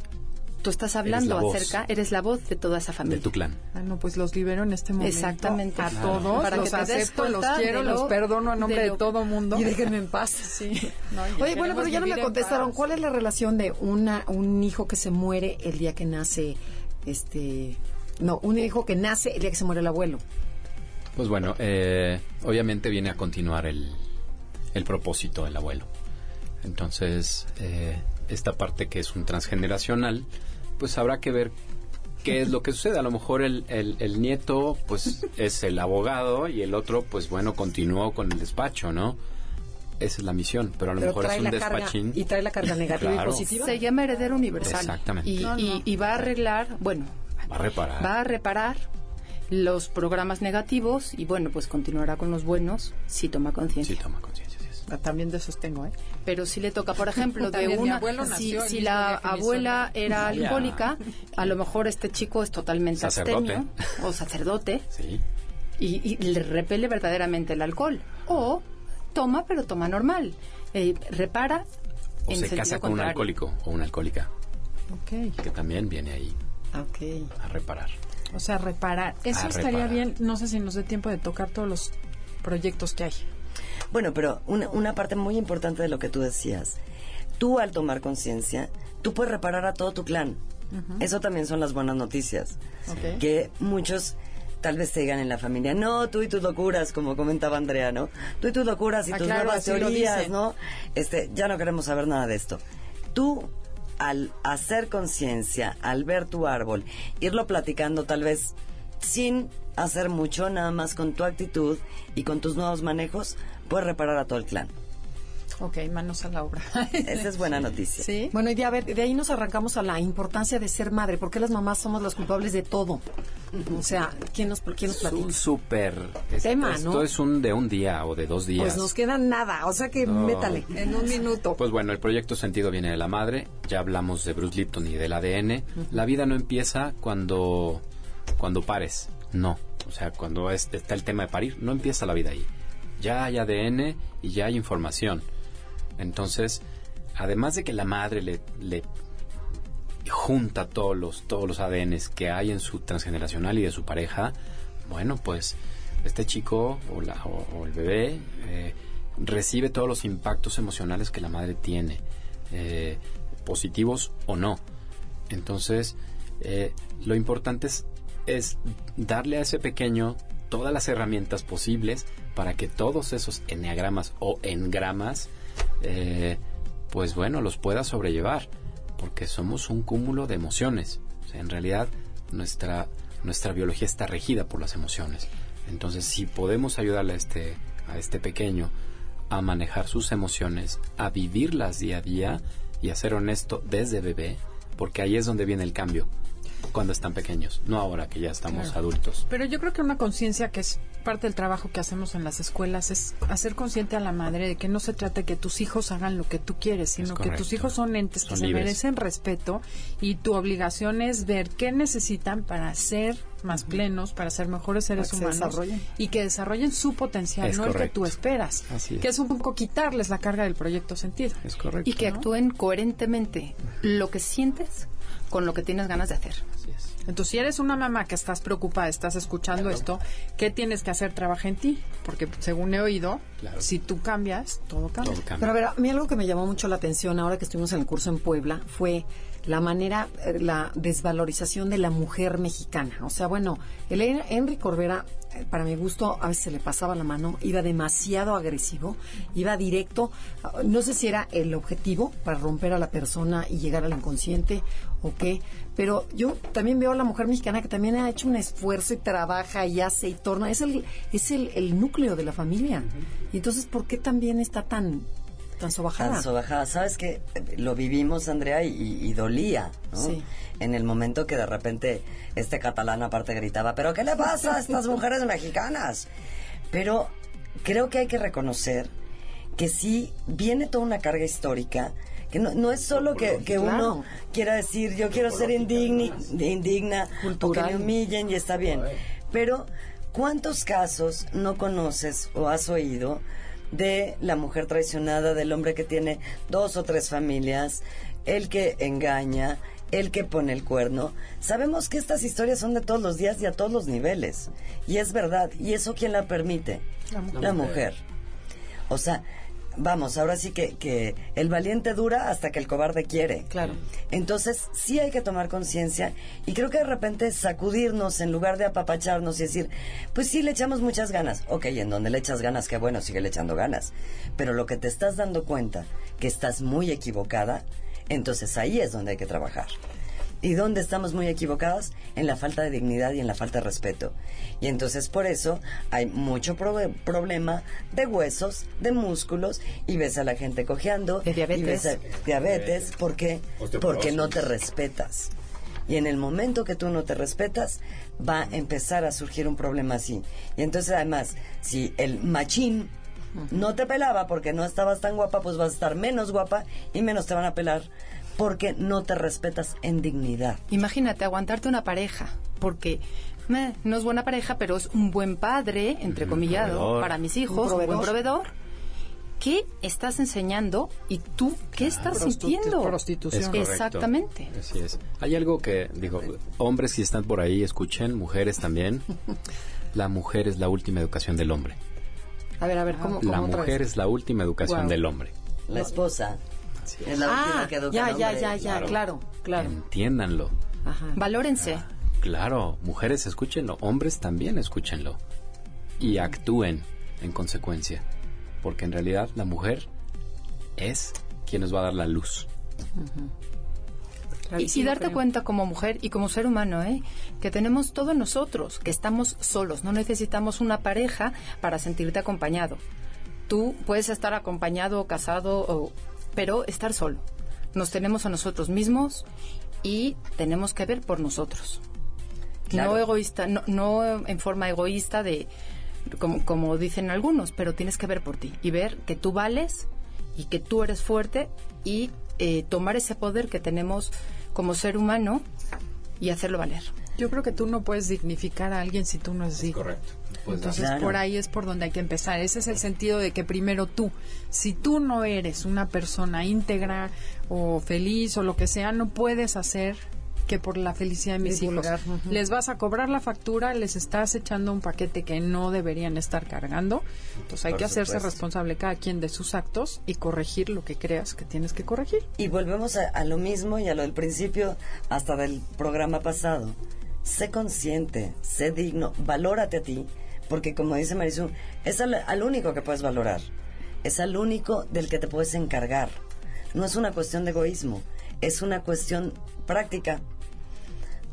Tú estás hablando
voz.
acerca, eres la voz de toda esa
De
familia.
tu clan.
Ah, no, pues los libero en este momento.
Exactamente.
A
Claro.
todos.
Para que
los
te des
acepto, los quiero,
de lo-
los perdono a nombre
de
de, todo mundo.
Y déjenme en paz.
Sí. No,
Oye, bueno, pero ya no me contestaron. ¿Cuál es la relación de una un hijo que se muere el día que nace, este, no, un hijo que nace el día que se muere el abuelo?
Pues bueno, eh, obviamente viene a continuar el, el propósito del abuelo. Entonces, eh, esta parte que es un transgeneracional, pues habrá que ver qué es lo que sucede. A lo mejor el, el, el nieto, pues, es el abogado y el otro, pues, bueno, continuó con el despacho, ¿no? Esa es la misión, pero a lo
Pero
mejor es un
carga
despachín.
y trae la carga negativa
Claro.
y positiva.
Se llama heredero universal.
Exactamente.
Y,
No, no.
y- y va a arreglar, bueno,
Va a reparar.
va a reparar los programas negativos y bueno, pues continuará con los buenos si toma conciencia.
Sí, toma conciencia. Sí es.
Ah, También de esos tengo, ¿eh?
Pero si le toca, por ejemplo, de una
abuelo
si, la abuela era alcohólica, a lo mejor este chico es totalmente
Sacerdote.
abstemio o sacerdote
Sí.
y, y le repele verdaderamente el alcohol o toma pero toma normal, Eh, repara
O
en
se casa con un alcohólico o una alcohólica, que también viene ahí
Ok.
a reparar.
O sea, reparar. Eso
A
estaría
reparar.
bien. No sé si nos dé tiempo de tocar todos los proyectos que hay.
Bueno, pero una, una parte muy importante de lo que tú decías, tú al tomar conciencia, tú puedes reparar a todo tu clan. Eso también son las buenas noticias. Que muchos tal vez te digan en la familia, no, tú y tus locuras, como comentaba Andrea, ¿no? Tú y tus locuras y
Ah,
tus
claro,
nuevas teorías. ¿no? Este, ya no queremos saber nada de esto. Tú, al hacer conciencia, al ver tu árbol, irlo platicando tal vez sin hacer mucho, nada más con tu actitud y con tus nuevos manejos, puedes reparar a todo el clan.
Ok, manos a la obra.
Esa es buena noticia.
¿Sí?
Bueno, y de, a ver, de ahí nos arrancamos a la importancia de ser madre. ¿Por qué las mamás somos las culpables de todo? O sea, ¿quién nos, quién nos
Es
platica?
un súper...
Tema,
esto
¿no?
es un de un día o de dos días.
Pues nos queda nada, o sea que
No.
métale en un minuto.
Pues bueno, el proyecto Sentido viene de la madre. Ya hablamos de Bruce Lipton y del ADN. La vida no empieza cuando, cuando pares. No. O sea, cuando es- está el tema de parir, no empieza la vida ahí. Ya hay ADN y ya hay información. Entonces, además de que la madre le, junta todos los, todos los ADNs que hay en su transgeneracional y de su pareja, bueno, pues este chico o el bebé eh, recibe todos los impactos emocionales que la madre tiene, eh, positivos o no. Entonces, eh, lo importante es, es darle a ese pequeño todas las herramientas posibles para que todos esos enneagramas o engramas, eh, pues bueno, los pueda sobrellevar, porque somos un cúmulo de emociones. En realidad, nuestra, nuestra biología está regida por las emociones. Entonces, si podemos ayudarle a este, a este pequeño a manejar sus emociones, a vivirlas día a día y a ser honesto desde bebé, porque ahí es donde viene el cambio, cuando están pequeños, no ahora que ya estamos
Claro.
adultos.
Pero yo creo que una conciencia que es parte del trabajo que hacemos en las escuelas es hacer consciente a la madre de que no se trata de que tus hijos hagan lo que tú quieres, sino que tus hijos son entes que
Son
se
libres.
merecen respeto y tu obligación es ver qué necesitan para ser más plenos, para ser mejores seres
Para que se
humanos
desarrollen.
y que desarrollen su potencial,
Es
no el que tú esperas.
Así es.
Que es un poco quitarles la carga del proyecto sentido.
Es correcto.
y que actúen coherentemente lo que sientes con lo que tienes ganas de hacer.
Así es.
Entonces, si eres una mamá que estás preocupada, estás escuchando esto, ¿qué tienes que hacer? Trabaja en ti. Porque según he oído,
Claro.
si tú cambias, todo cambia.
Todo cambia.
Pero a ver, a mí algo que me llamó mucho la atención ahora que estuvimos en el curso en Puebla fue la manera, eh, la desvalorización de la mujer mexicana. O sea, bueno, Henry Corbera, para mi gusto, a veces se le pasaba la mano, iba demasiado agresivo, iba directo. No sé si era el objetivo para romper a la persona y llegar al inconsciente o qué, pero yo también veo a la mujer mexicana que también ha hecho un esfuerzo y trabaja y hace y torna. Es el, es el, el núcleo de la familia. Y entonces, ¿por qué también está tan, tan sobajada?
Tan sobajada. Sabes que lo vivimos, Andrea, y, y dolía, ¿no?
Sí.
En el momento que de repente este catalán aparte gritaba, ¿pero qué le pasa a estas mujeres mexicanas? Pero creo que hay que reconocer que sí viene toda una carga histórica, que no, no es solo que, que
Claro.
uno quiera decir, yo quiero ser indigni, indigna, o que
Cultural.
me humillen y está bien. Pero, ¿cuántos casos no conoces o has oído de la mujer traicionada, del hombre que tiene dos o tres familias, el que engaña, el que pone el cuerno? Sabemos que estas historias son de todos los días y a todos los niveles. Y es verdad. ¿Y eso quién la permite?
La mujer.
La mujer. O sea, vamos, ahora sí que, que el valiente dura hasta que el cobarde quiere.
Claro.
Entonces, sí hay que tomar conciencia y creo que de repente sacudirnos en lugar de apapacharnos y decir, pues sí, le echamos muchas ganas. Ok, en donde le echas ganas, qué bueno, sigue le echando ganas. Pero lo que te estás dando cuenta que estás muy equivocada, entonces ahí es donde hay que trabajar. ¿Y dónde estamos muy equivocadas? En la falta de dignidad y en la falta de respeto. Y entonces por eso hay mucho probe- problema de huesos, de músculos, y ves a la gente cojeando.
De diabetes.
y ves a- diabetes, ¿por qué? Porque no te respetas. Y en el momento que tú no te respetas, va a empezar a surgir un problema así. Y entonces además, si el machín no te pelaba porque no estabas tan guapa, pues vas a estar menos guapa y menos te van a pelar porque no te respetas en dignidad.
Imagínate aguantarte una pareja, porque meh, no es buena pareja, pero es un buen padre, entre comillado,
proveedor.
para mis hijos, un, buen proveedor. ¿Qué estás enseñando y tú qué estás
Prostitu-
sintiendo?
prostitución.
Es.
Exactamente.
Así es. Hay algo que, digo, hombres si están por ahí, escuchen, mujeres también. La mujer es la última educación del hombre.
A ver, a ver, ¿cómo, cómo
La
otra
mujer
vez?
es la última educación del hombre.
La esposa es la última
Ah,
que educa
ya, ya, ya, ya, claro, claro.
Entiéndanlo.
Ajá.
Valórense.
Claro, mujeres escúchenlo, hombres también escúchenlo. Y actúen en consecuencia. Porque en realidad la mujer es quien nos va a dar la luz.
Y, darte
creo.
cuenta como mujer y como ser humano, ¿eh? que tenemos todo en nosotros, que estamos solos, no necesitamos una pareja para sentirte acompañado. Tú puedes estar acompañado o casado, o- pero estar solo. Nos tenemos a nosotros mismos y tenemos que ver por nosotros.
Claro.
No egoísta, no, no en forma egoísta de como, como dicen algunos, pero tienes que ver por ti y ver que tú vales y que tú eres fuerte y eh, tomar ese poder que tenemos como ser humano y hacerlo valer.
Yo creo que tú no puedes dignificar a alguien si tú no es digno.
Correcto.
Entonces
Claro.
por ahí es por donde hay que empezar. Ese es el sentido de que primero tú, si tú no eres una persona íntegra o feliz o lo que sea, no puedes hacer que por la felicidad de mis
Divulgar,
hijos les vas a cobrar la factura, les estás echando un paquete que no deberían estar cargando. Entonces hay
Por
que hacerse
supuesto.
responsable cada quien de sus actos y corregir lo que creas que tienes que corregir.
Y volvemos a, a lo mismo y a lo del principio hasta del programa pasado. Sé consciente, sé digno, valórate a ti, porque como dice Marisú, es al, al único que puedes valorar, es al único del que te puedes encargar. No es una cuestión de egoísmo, es una cuestión práctica.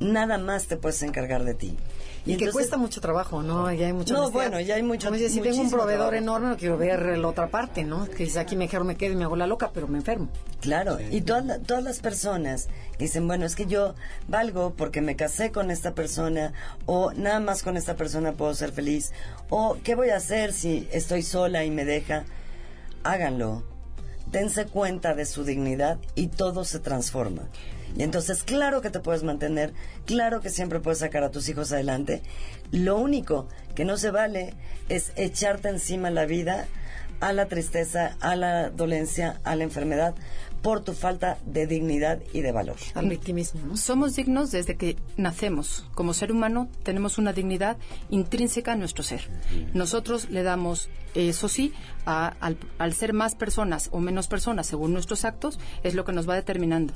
Nada más te puedes encargar de ti.
Y, que
entonces-
cuesta mucho trabajo, ¿no? Ya hay mucha
No,
honestidad.
bueno, ya hay mucho-
Como si tengo un proveedor
trabajo.
enorme, no quiero ver la otra parte, ¿no? Que dice, aquí mejor me quedo y me hago la loca, pero me enfermo.
Claro, y todas, la- todas las personas dicen, bueno, es que yo valgo porque me casé con esta persona, o nada más con esta persona puedo ser feliz, o qué voy a hacer si estoy sola y me deja. Háganlo, dense cuenta de su dignidad y todo se transforma. Y entonces, claro que te puedes mantener, claro que siempre puedes sacar a tus hijos adelante. Lo único que no se vale es echarte encima la vida a la tristeza, a la dolencia, a la enfermedad, por tu falta de dignidad y de valor.
Al victimismo, ¿no?
Somos dignos desde que nacemos. Como ser humano tenemos una dignidad intrínseca en nuestro ser. Nosotros le damos, eso sí, a- al, al ser más personas o menos personas según nuestros actos, es lo que nos va determinando.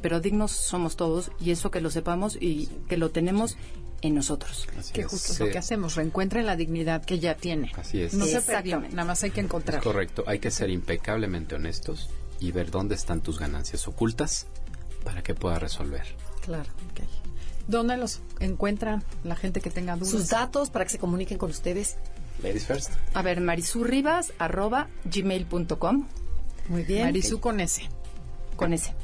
Pero dignos somos todos y eso que lo sepamos y que lo tenemos en nosotros.
Así
Que
es.
justo es
Sí,
lo que hacemos, reencuentren la dignidad que ya tiene.
Así es.
No se perdió, nada más hay que
Es
encontrar.
correcto. Hay que ser impecablemente honestos y ver dónde están tus ganancias ocultas para que puedas resolver.
Claro.
¿Dónde los encuentran la gente que tenga dudas?
Sus datos para que se comuniquen con ustedes.
Ladies first.
A ver, marisurribas arroba gmail.com
Muy bien.
Marisú con S.
con ese.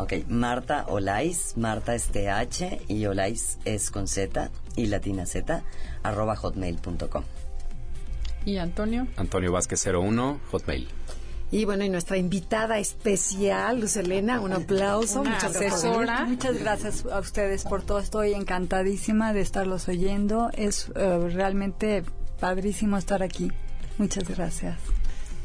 Ok, Marta Olais, Marta es TH y Olais es con Z y latina Z, arroba hotmail.com.
¿Y Antonio?
Antonio Vázquez 01, Hotmail.
Y bueno, y nuestra invitada especial, Luz Elena, un aplauso.
Una
Muchas gracias.
Muchas gracias a ustedes por todo. Estoy encantadísima de estarlos oyendo. Es eh, realmente padrísimo estar aquí. Muchas gracias.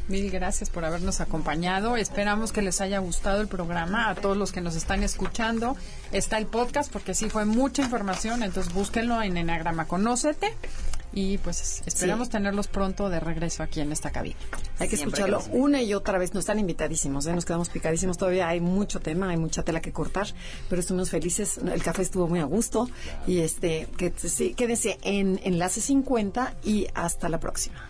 Mil gracias por habernos acompañado. Esperamos que les haya gustado el programa. A todos los que nos están escuchando, está el podcast porque sí fue mucha información. Entonces búsquenlo en Enagrama Conócete. y pues esperamos tenerlos pronto de regreso aquí en esta cabina.
Hay que escucharlo una y otra vez. Nos están invitadísimos, ¿eh? nos quedamos picadísimos. Todavía hay mucho tema, hay mucha tela que cortar, pero estuvimos felices. El café estuvo muy a gusto y este que sí, quédese en Enlace 50 y hasta la próxima.